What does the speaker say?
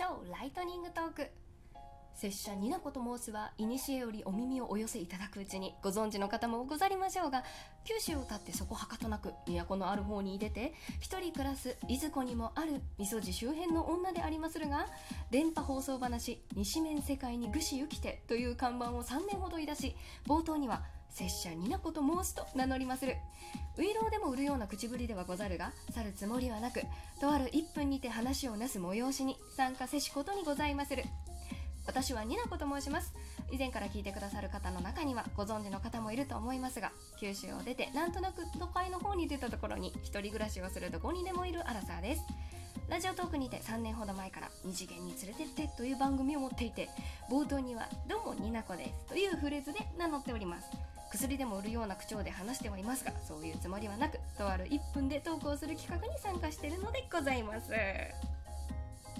超ライトニングトーク。拙者ニナコと申すは古よりお耳をお寄せいただくうちにご存知の方もござりましょうが九州を立ってそこはかとなく都のある方に出て一人暮らすいずこにもあるみそじ周辺の女でありまするが電波放送話「西面世界にぐしゆきて」という看板を3年ほどいだし冒頭には「拙者ニナコと申すと名乗りまする。ウイローでも売るような口ぶりではござるが去るつもりはなくとある1分にて話をなす催しに参加せしことにございまする。私はニナコと申します。以前から聞いてくださる方の中にはご存知の方もいると思いますが九州を出てなんとなく都会の方に出たところに一人暮らしをするどこにでもいるアラサーです。ラジオトークにて3年ほど前から二次元に連れてってという番組を持っていて冒頭にはどうもニナコですというフレーズで名乗っております。薬でも売るような口調で話してはいますがそういうつもりはなくとある1分で投稿する企画に参加してるのでございます。